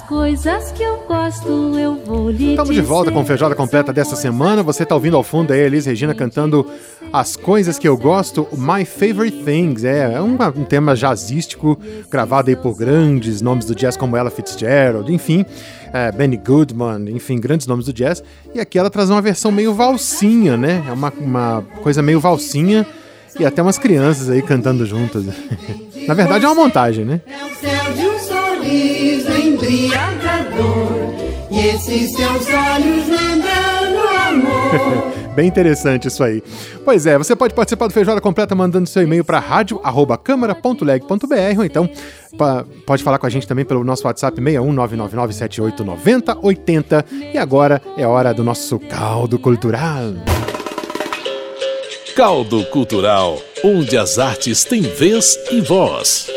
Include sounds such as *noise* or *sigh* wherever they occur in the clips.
As coisas que eu gosto eu vou lhe Estamos de volta com Feijoada Completa dessa semana. Você está ouvindo ao fundo aí a Elis Regina cantando As Coisas que Eu Gosto, My Favorite Things. É, é um, um, tema jazzístico gravado aí por grandes nomes do jazz como Ella Fitzgerald, enfim, é, Benny Goodman, enfim, grandes nomes do jazz. E aqui ela traz uma versão meio valsinha, né? É uma, uma coisa meio valsinha e até umas crianças aí cantando juntas. *laughs* Na verdade é uma montagem, né? É o céu de um sorriso embriagador E esses teus olhos lembrando amor *laughs* Bem interessante isso aí. Pois é, você pode participar do Feijoada Completa mandando seu e-mail para rádio@câmara.leg.br ou então pode falar com a gente também pelo nosso WhatsApp 61999789080. E agora é hora do nosso caldo cultural. Caldo Cultural, onde as artes têm vez e voz.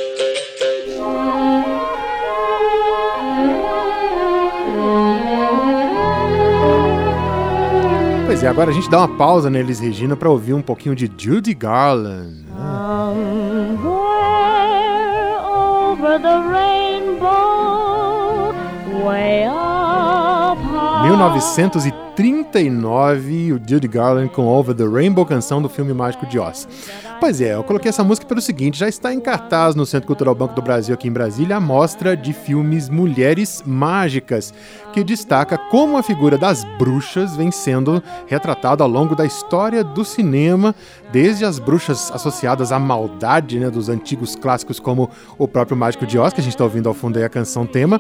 Pois é, agora a gente dá uma pausa neles, Regina, para ouvir um pouquinho de Judy Garland. Somewhere over the rainbow, way up high. 1939, o Judy Garland com Over the Rainbow, canção do filme Mágico de Oz. Pois é, eu coloquei essa música pelo seguinte: já está em cartaz no Centro Cultural Banco do Brasil, aqui em Brasília, a mostra de filmes Mulheres Mágicas, que destaca como a figura das bruxas vem sendo retratada ao longo da história do cinema, desde as bruxas associadas à maldade né, dos antigos clássicos, como o próprio Mágico de Oz, que a gente está ouvindo ao fundo aí a canção tema,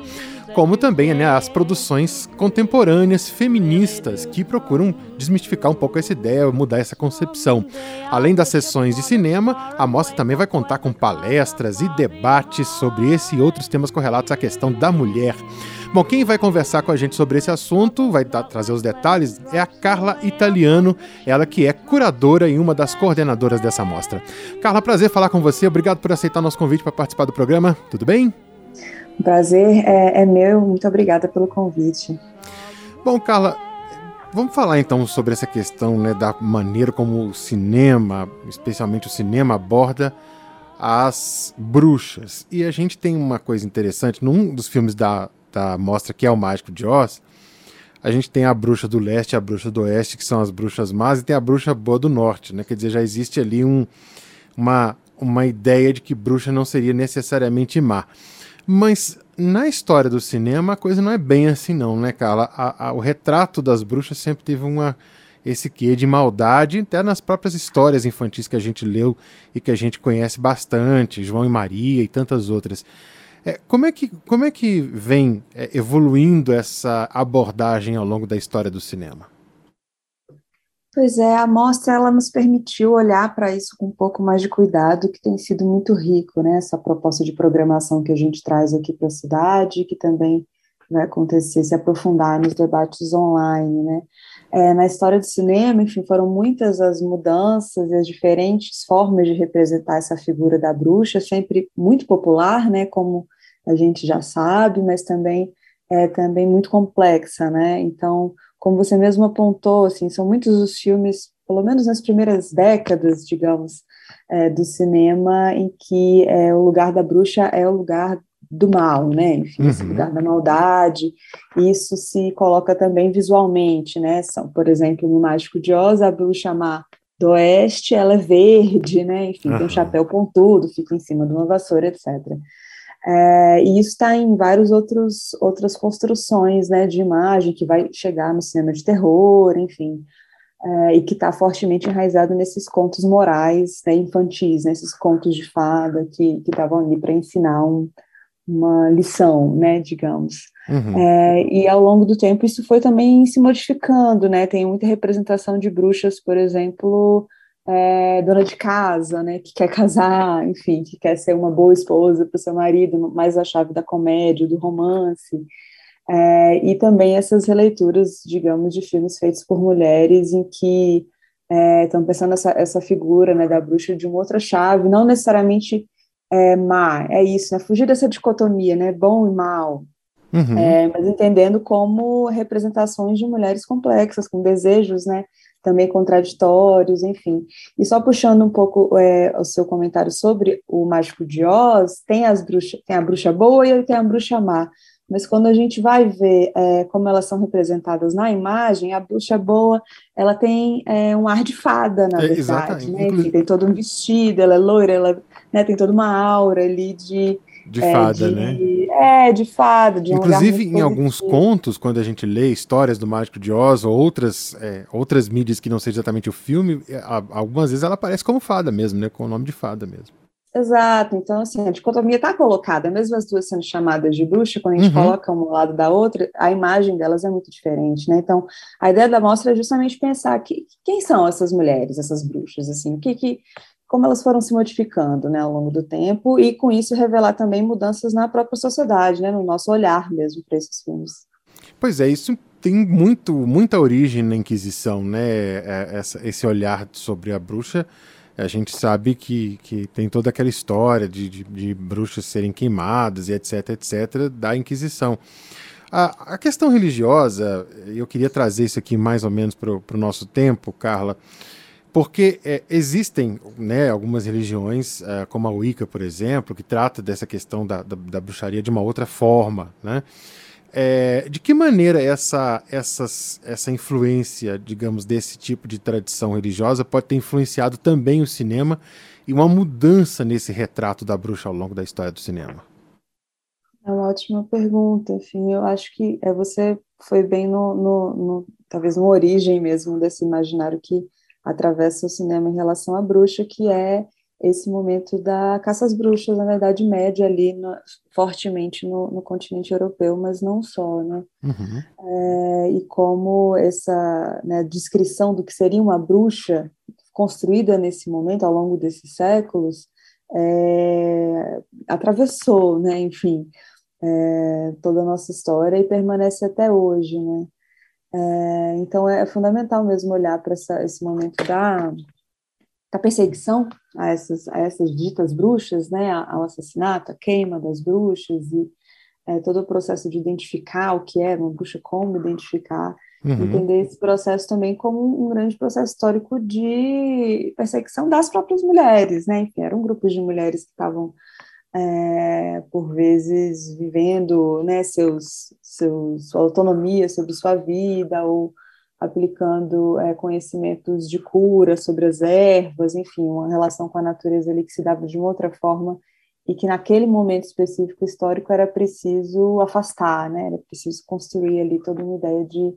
como também né, as produções contemporâneas feministas que procuram desmistificar um pouco essa ideia, mudar essa concepção. Além das sessões de cinema, a mostra também vai contar com palestras e debates sobre esse e outros temas correlatos à questão da mulher. Bom, quem vai conversar com a gente sobre esse assunto, vai dar, trazer os detalhes, é a Carla Italiano, ela que é curadora e uma das coordenadoras dessa mostra. Carla, prazer falar com você, obrigado por aceitar nosso convite para participar do programa, tudo bem? Prazer é, é meu, muito obrigada pelo convite. Bom, Carla, vamos falar então sobre essa questão né, da maneira como o cinema, especialmente o cinema, aborda as bruxas. E a gente tem uma coisa interessante, num dos filmes da, da mostra que é o Mágico de Oz, a gente tem a bruxa do leste e a bruxa do oeste, que são as bruxas más, e tem a bruxa boa do norte, né? Quer dizer, já existe ali um, uma, uma ideia de que bruxa não seria necessariamente má. Mas na história do cinema a coisa não é bem assim não, né, Carla? A, a, o retrato das bruxas sempre teve uma esse quê de maldade, até nas próprias histórias infantis que a gente leu e que a gente conhece bastante, João e Maria e tantas outras. É, como, é que, como é que vem é, evoluindo essa abordagem ao longo da história do cinema? Pois é, a mostra ela nos permitiu olhar para isso com um pouco mais de cuidado, que tem sido muito rico, né? Essa proposta de programação que a gente traz aqui para a cidade, que também vai acontecer, se aprofundar nos debates online, né? É, na história do cinema, enfim, foram muitas as mudanças e as diferentes formas de representar essa figura da bruxa, sempre muito popular, né? Como a gente já sabe, mas também é também muito complexa, né? Então, como você mesmo apontou, assim, são muitos os filmes, pelo menos nas primeiras décadas, digamos, é, do cinema, em que é, o lugar da bruxa é o lugar do mal, né? Enfim, uhum. esse lugar da maldade. Isso se coloca também visualmente, né? São, por exemplo, no Mágico de Oz, a bruxa má do oeste, ela é verde, né? Enfim, uhum. tem um chapéu pontudo, fica em cima de uma vassoura, etc. É, e isso está em várias outros, outras construções né, de imagem que vai chegar no cinema de terror, enfim, é, e que está fortemente enraizado nesses contos morais né, infantis, nesses contos de fada que estavam ali para ensinar um, uma lição, né, digamos. Uhum. É, e ao longo do tempo isso foi também se modificando, né, tem muita representação de bruxas, por exemplo, é, dona de casa, né, que quer casar, enfim, que quer ser uma boa esposa para o seu marido, mais a chave da comédia, do romance, é, e também essas releituras, digamos, de filmes feitos por mulheres em que estão é, pensando essa, essa figura né, da bruxa de uma outra chave, não necessariamente é, má, é isso, né, fugir dessa dicotomia, né, bom e mal, uhum. é, mas entendendo como representações de mulheres complexas, com desejos, né, também contraditórios, enfim. E só puxando um pouco é, o seu comentário sobre o Mágico de Oz, tem, as bruxa, tem a bruxa boa e tem a bruxa má. Mas quando a gente vai ver é, como elas são representadas na imagem, a bruxa boa, ela tem é, um ar de fada, na é, verdade, né? Tem todo um vestido, ela é loira, ela né, tem toda uma aura ali de... De é, fada, de, né? É, de fada. De Inclusive, um em alguns contos, quando a gente lê histórias do Mágico de Oz ou outras, é, outras mídias que não seja exatamente o filme, algumas vezes ela aparece como fada mesmo, né? Com o nome de fada mesmo. Exato, então assim, a dicotomia está colocada, mesmo as duas sendo chamadas de bruxa, quando a gente uhum. coloca uma ao lado da outra, a imagem delas é muito diferente, né? Então, a ideia da mostra é justamente pensar que, quem são essas mulheres, essas bruxas, assim, que, que, como elas foram se modificando, né, ao longo do tempo, e com isso revelar também mudanças na própria sociedade, né, no nosso olhar mesmo para esses filmes. Pois é, isso tem muito, muita origem na Inquisição, né, é, essa, esse olhar sobre a bruxa, a gente sabe que, que tem toda aquela história de, de, de bruxas serem queimadas e etc, etc, da Inquisição. A, a questão religiosa, eu queria trazer isso aqui mais ou menos para o nosso tempo, Carla, porque é, existem né, algumas religiões, uh, como a Wicca, por exemplo, que trata dessa questão da, da, da bruxaria de uma outra forma, né? É, de que maneira essa, essas, essa influência, digamos, desse tipo de tradição religiosa pode ter influenciado também o cinema e uma mudança nesse retrato da bruxa ao longo da história do cinema? É uma ótima pergunta, enfim, eu acho que é, você foi bem no, no, no talvez uma origem mesmo desse imaginário que atravessa o cinema em relação à bruxa, que é esse momento da caça às bruxas na Idade Média ali no, fortemente no, no, continente europeu, mas não só, né? Uhum. É, e como essa né, descrição do que seria uma bruxa construída nesse momento, ao longo desses séculos, é, atravessou, né? Enfim, é, toda a nossa história e permanece até hoje, né? É, então é fundamental mesmo olhar para esse momento da da perseguição a essas, a essas ditas bruxas, né, ao assassinato, a queima das bruxas e é, todo o processo de identificar o que é uma bruxa, como identificar, uhum. entender esse processo também como um grande processo histórico de perseguição das próprias mulheres, né, enfim, eram grupos de mulheres que estavam é, por vezes vivendo, né, seus, seus, sua autonomia sobre sua vida ou aplicando é, conhecimentos de cura sobre as ervas, enfim, uma relação com a natureza ali que se dava de uma outra forma e que naquele momento específico histórico era preciso afastar, né? Era preciso construir ali toda uma ideia de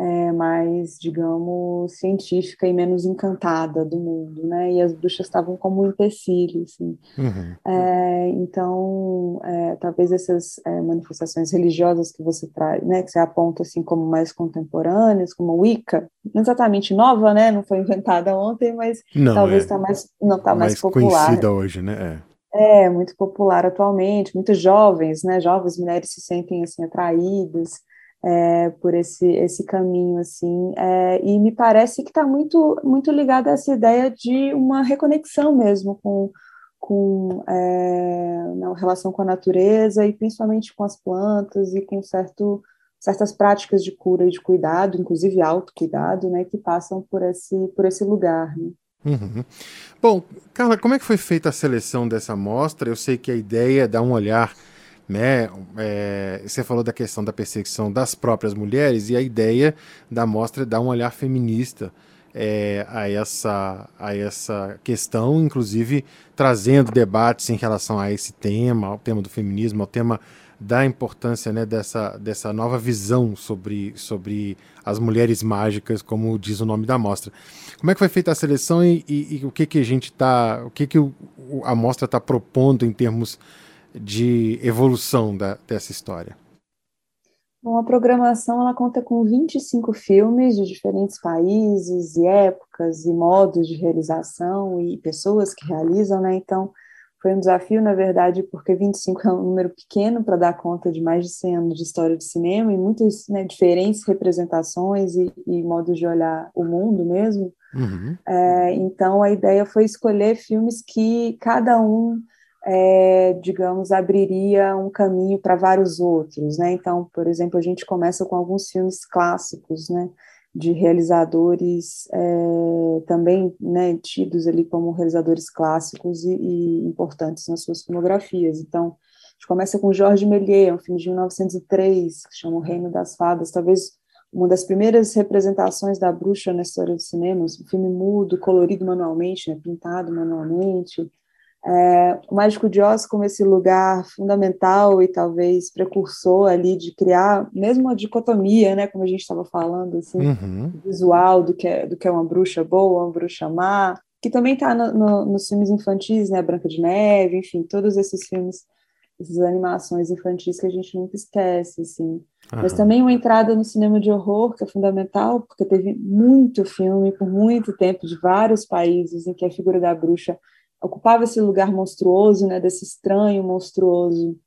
é, mais, digamos, científica e menos encantada do mundo, né? E as bruxas estavam como um empecilho, assim. Uhum. É, então, é, talvez essas é, manifestações religiosas que você traz, né, que você aponta assim como mais contemporâneas, como Wicca, não exatamente nova, né? Não foi inventada ontem, mas não, talvez está é. mais não está mais, mais popular. conhecida hoje, né? É. é muito popular atualmente, muitos jovens, né? Jovens mulheres se sentem assim atraídas é, por esse, esse caminho, assim, é, e me parece que está muito, muito ligado a essa ideia de uma reconexão mesmo com, com é, na relação com a natureza e principalmente com as plantas e com certo, certas práticas de cura e de cuidado, inclusive autocuidado, né, que passam por esse, por esse lugar, né. Uhum. Bom, Carla, como é que foi feita a seleção dessa amostra? Eu sei que a ideia é dar um olhar né? É, você falou da questão da perseguição das próprias mulheres e a ideia da mostra é dar um olhar feminista é, a, essa, a essa questão, inclusive trazendo debates em relação a esse tema, ao tema do feminismo, ao tema da importância né, dessa, dessa nova visão sobre, sobre as mulheres mágicas, como diz o nome da mostra. Como é que foi feita a seleção e, e, e o que, que a gente está, o que, que o, a mostra está propondo em termos de evolução da, dessa história? Bom, a programação ela conta com 25 filmes de diferentes países e épocas e modos de realização e pessoas que realizam, né? Então, foi um desafio, na verdade, porque 25 é um número pequeno para dar conta de mais de 100 anos de história de cinema e muitas né, diferentes representações e, e, modos de olhar o mundo mesmo. Uhum. É, então, a ideia foi escolher filmes que cada um é, digamos, abriria um caminho para vários outros, né? Então, por exemplo, a gente começa com alguns filmes clássicos, né? De realizadores é, também né, tidos ali como realizadores clássicos e, e, importantes nas suas filmografias. Então, a gente começa com Georges Méliès, um filme de 1903, que chama O Reino das Fadas, talvez uma das primeiras representações da bruxa na história do cinema, um filme mudo, colorido manualmente, né, pintado manualmente, é, o Mágico de Oz como esse lugar fundamental e talvez precursor ali de criar mesmo uma dicotomia, né, como a gente estava falando, assim, uhum. visual do que, é, do que é uma bruxa boa, uma bruxa má, que também está no, no, nos filmes infantis, né, Branca de Neve, enfim, todos esses filmes, essas animações infantis que a gente nunca esquece, assim. Uhum. Mas também uma entrada no cinema de horror, que é fundamental, porque teve muito filme, por muito tempo, de vários países, em que a figura da bruxa ocupava esse lugar monstruoso, né, desse estranho monstruoso,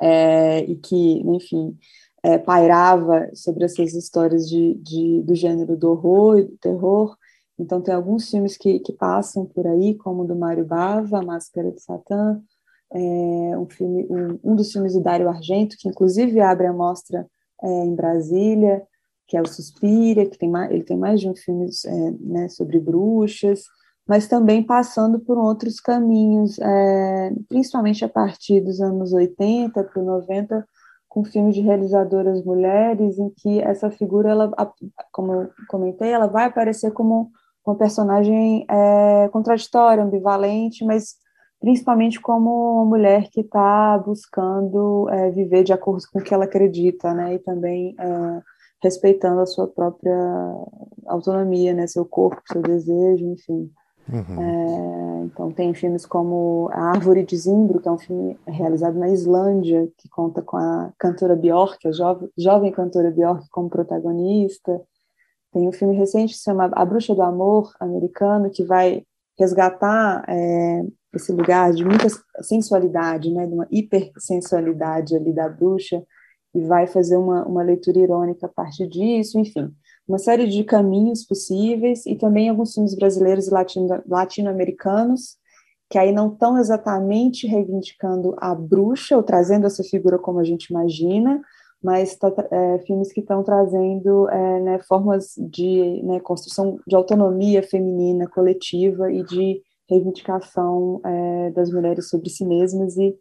é, e que, enfim, é, pairava sobre essas histórias de, de, do gênero do horror e do terror. Então, tem alguns filmes que, que passam por aí, como o do Mário Bava, A Máscara de Satã, é, um, filme, um, um, dos filmes do Dário Argento, que inclusive abre a mostra é, em Brasília, que é o Suspira, que tem mais, ele tem mais de um filme é, né, sobre bruxas mas também passando por outros caminhos, é, principalmente a partir dos anos 80 para 90, com filmes de realizadoras mulheres, em que essa figura, ela, como eu comentei, ela vai aparecer como uma personagem é, contraditória, ambivalente, mas principalmente como uma mulher que está buscando é, viver de acordo com o que ela acredita, né, e também é, respeitando a sua própria autonomia, né, seu corpo, seu desejo, enfim. Uhum. É, então tem filmes como A Árvore de Zimbro, que é um filme realizado na Islândia, que conta com a cantora Björk, a jovem, jovem cantora Björk como protagonista. Tem um filme recente que se chama A Bruxa do Amor, americano, que vai resgatar é, esse lugar de muita sensualidade, né, de uma hipersensualidade ali da bruxa, e vai fazer uma, uma leitura irônica a partir disso, enfim uma série de caminhos possíveis e também alguns filmes brasileiros e latino-americanos que aí não estão exatamente reivindicando a bruxa ou trazendo essa figura como a gente imagina, mas tá, é, filmes que estão trazendo é, né, formas de né, construção de autonomia feminina coletiva e de reivindicação é, das mulheres sobre si mesmas e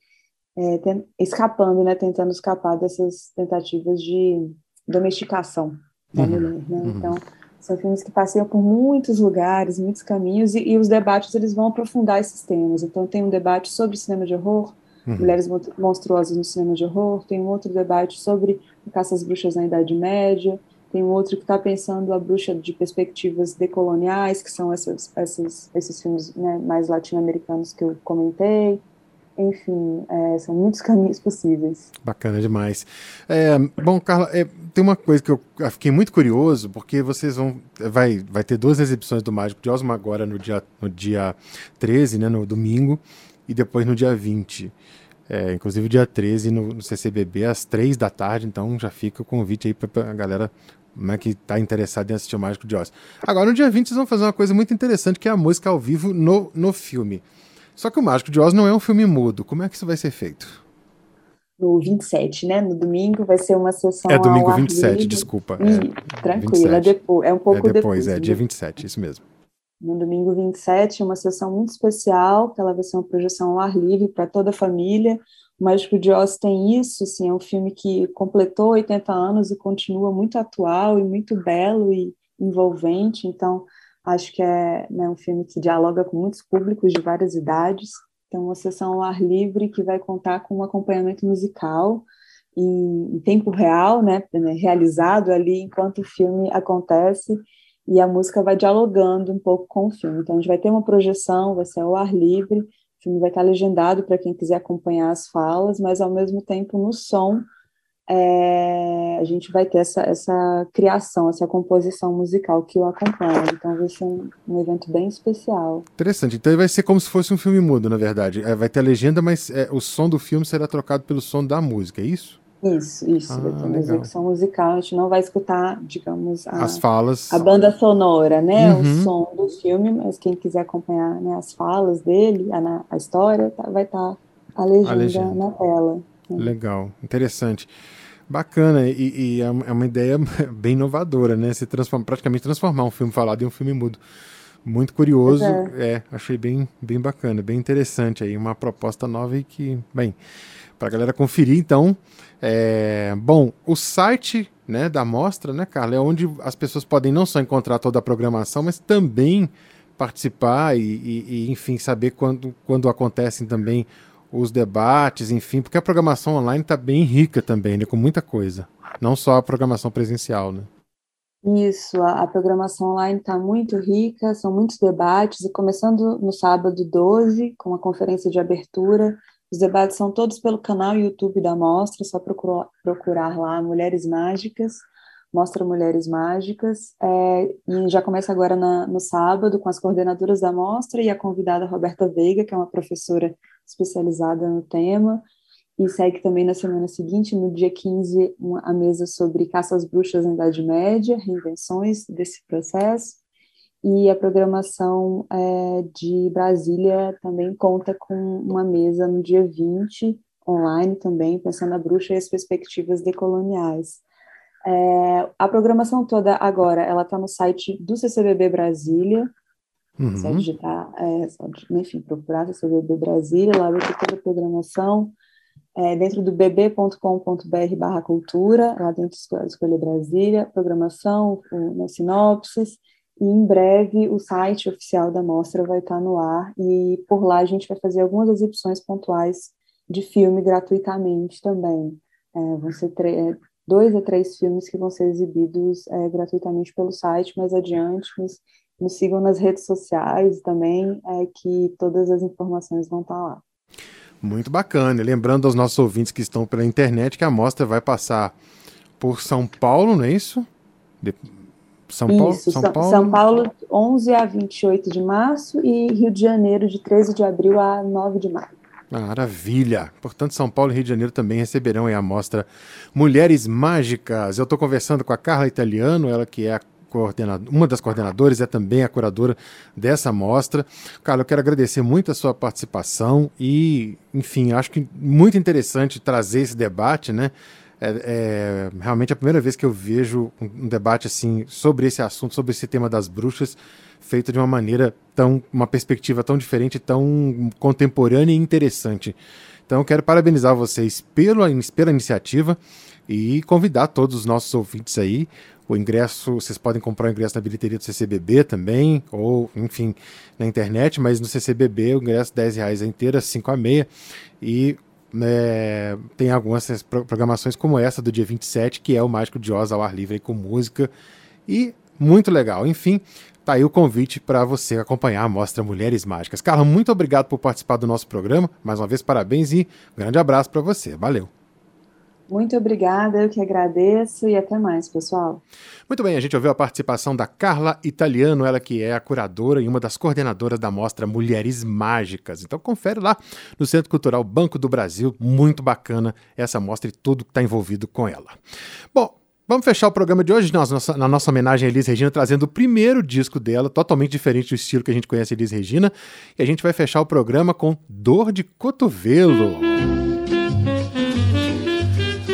é, escapando, né, tentando escapar dessas tentativas de domesticação da uhum. né? Uhum. Então, são filmes que passeiam por muitos lugares, muitos caminhos, e, e, os debates eles vão aprofundar esses temas. Então, tem um debate sobre cinema de horror, uhum. mulheres monstruosas no cinema de horror, tem um outro debate sobre caça às bruxas na Idade Média, tem um outro que está pensando a bruxa de perspectivas decoloniais, que são essas, essas, esses filmes né, mais latino-americanos que eu comentei enfim, é, são muitos *laughs* caminhos possíveis. Bacana demais. É, bom, Carla, é, tem uma coisa que eu fiquei muito curioso, porque vocês vão. Vai, vai ter duas exibições do Mágico de Osma agora no dia, no dia 13, né, no domingo, e depois no dia 20. É, inclusive dia 13 no, no CCBB às 3 da tarde, então já fica o convite aí para a galera né, que está interessada em assistir o Mágico de Oz. Agora, no dia 20, vocês vão fazer uma coisa muito interessante, que é a música ao vivo no, no filme. Só que o Mágico de Oz não é um filme mudo. Como é que isso vai ser feito? No 27, né? No domingo vai ser uma sessão. É domingo 27, livre. desculpa. É, tranquilo, é, depois, é um pouco é depois. depois é dia 27, isso mesmo. No domingo 27, uma sessão muito especial, que ela vai ser uma projeção ao ar livre para toda a família. O Mágico de Oz tem isso, assim, é um filme que completou 80 anos e continua muito atual e muito belo e envolvente. Então, Acho que é né, um filme que dialoga com muitos públicos de várias idades. Tem uma sessão ao ar livre que vai contar com um acompanhamento musical em, em tempo real, né, realizado ali enquanto o filme acontece e a música vai dialogando um pouco com o filme. Então a gente vai ter uma projeção, vai ser ao ar livre, o filme vai estar legendado para quem quiser acompanhar as falas, mas ao mesmo tempo no som é, a gente vai ter essa, essa criação, essa composição musical que o acompanha. Então vai ser um, um, evento bem especial. Interessante. Então vai ser como se fosse um filme mudo, na verdade. É, vai ter a legenda, mas é, o som do filme será trocado pelo som da música, é isso? Isso, isso, Ah, vai ter uma legal. execução musical, a gente não vai escutar, digamos, a, As falas. a banda sonora, né, Uhum. o som do filme, mas quem quiser acompanhar né, as falas dele, a, na- a história, tá- vai estar a legenda, legenda. na tela. Legal, interessante. Bacana, e, e é uma é uma ideia *laughs* bem inovadora, né? Se transforma, praticamente transformar um filme falado em um filme mudo. Muito curioso, Pois é, achei bem, bem bacana, bem interessante aí, uma proposta nova e que, bem, para a galera conferir, então, é, bom, o site, né, da mostra, né, Carla, é onde as pessoas podem não só encontrar toda a programação, mas também participar e, e- e, enfim, saber quando, quando acontecem também os debates, enfim, porque a programação online está bem rica também, né, com muita coisa, não só a programação presencial, né. Isso, a, a programação online está muito rica, são muitos debates, e começando no sábado 12, com a conferência de abertura, os debates são todos pelo canal YouTube da Mostra, é só procurar, procurar lá Mulheres Mágicas, Mostra Mulheres Mágicas, é, e já começa agora na- no sábado com as coordenadoras da Mostra e a convidada Roberta Veiga, que é uma professora especializada no tema, e segue também na semana seguinte, no dia 15, uma, a mesa sobre caça às bruxas na Idade Média, reinvenções desse processo. E a programação é, de Brasília também conta com uma mesa no dia 20, online também, pensando a bruxa e as perspectivas decoloniais. É, a programação toda agora, ela está no site do CCBB Brasília, Uhum. só digitar, é, só, enfim, procurar CCBB Brasília, lá vai ter toda a programação, é, dentro do bb.com.br barra cultura, lá dentro esco- escolher Brasília, programação, na sinopses, e em breve o site oficial da mostra vai estar no ar, e por lá a gente vai fazer algumas exibições pontuais de filme gratuitamente também. É, vão ser dois a três filmes que vão ser exibidos é, gratuitamente pelo site mais adiante, mas nos sigam nas redes sociais também, é, que todas as informações vão estar lá. Muito bacana. E Lembrando aos nossos ouvintes que estão pela internet que a mostra vai passar por São Paulo, não é isso? De- São Paulo, Isso, São, São Paulo, 11 a 28 de março e Rio de Janeiro, de 13 de abril a 9 de maio. Maravilha! Portanto, São Paulo e Rio de Janeiro também receberão a mostra Mulheres Mágicas. Eu estou conversando com a Carla Italiano, ela que é a uma das coordenadoras, é também a curadora dessa mostra. Carla, eu quero agradecer muito a sua participação e, enfim, acho que muito interessante trazer esse debate, né? É, é realmente a primeira vez que eu vejo um, debate assim sobre esse assunto, sobre esse tema das bruxas, feito de uma maneira tão, uma perspectiva tão diferente, tão contemporânea e interessante. Então, quero parabenizar vocês pela, pela iniciativa e convidar todos os nossos ouvintes aí. O ingresso, vocês podem comprar o ingresso na bilheteria do CCBB também, ou, enfim, na internet, mas no CCBB o ingresso 10 reais a inteira, 5 a meia. E é, tem algumas programações como essa do dia 27, que é o Mágico de Oz ao ar livre com música. E muito legal. Enfim, tá aí o convite para você acompanhar a Mostra Mulheres Mágicas. Carla, muito obrigado por participar do nosso programa. Mais uma vez, parabéns e um grande abraço para você. Valeu. Muito obrigada, eu que agradeço e até mais, pessoal. Muito bem, a gente ouviu a participação da Carla Italiano, ela que é a curadora e uma das coordenadoras da mostra Mulheres Mágicas. Então confere lá no Centro Cultural Banco do Brasil, muito bacana essa mostra e tudo que está envolvido com ela. Bom, Vamos fechar o programa de hoje na nossa, na nossa homenagem a Elis Regina, trazendo o primeiro disco dela, totalmente diferente do estilo que a gente conhece Elis Regina. E a gente vai fechar o programa com Dor de Cotovelo.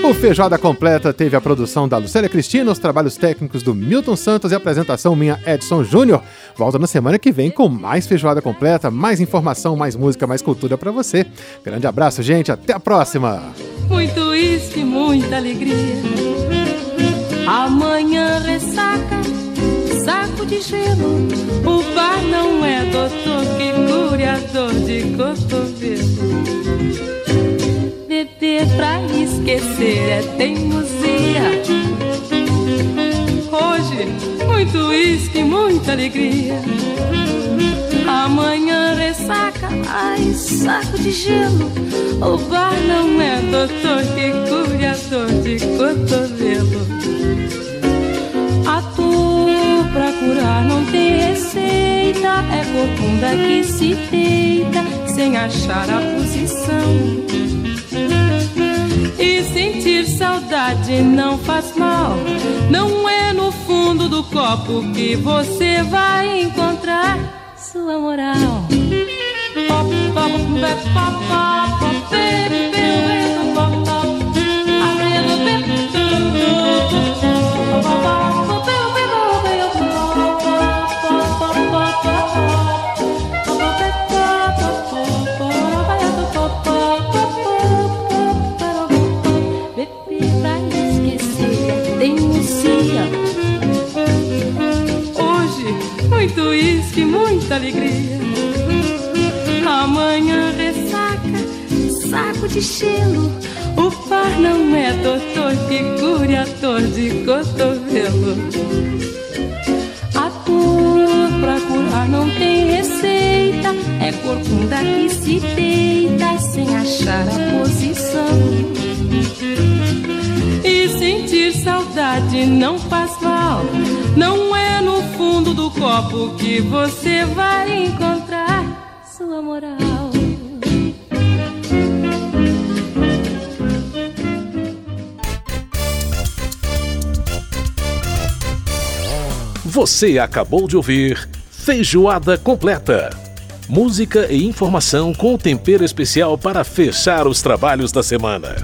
O Feijoada Completa teve a produção da Lucélia Cristina, os trabalhos técnicos do Milton Santos e a apresentação minha Edson Júnior. Volta na semana que vem com mais Feijoada Completa, mais informação, mais música, mais cultura para você. Grande abraço, gente, até a próxima! Muito uísque, muita alegria. Amanhã ressaca, saco de gelo. O bar não é doutor que cure a dor de cotovelo. Beber pra esquecer é teimosia. Hoje, muito uísque, muita alegria. Amanhã ressaca, ai, saco de gelo. O bar não é doutor que cure a dor de cotovelo. A dor pra curar não tem receita. É corcunda que se deita sem achar a posição. E sentir saudade não faz mal. Não é no fundo do copo que você vai encontrar sua moral. Pop, pop, pop, pop, pop, sem achar a posição. E sentir saudade não faz mal. Não é no fundo do copo que você vai encontrar sua moral. Você acabou de ouvir Feijoada Completa. Música e informação com tempero especial para fechar os trabalhos da semana.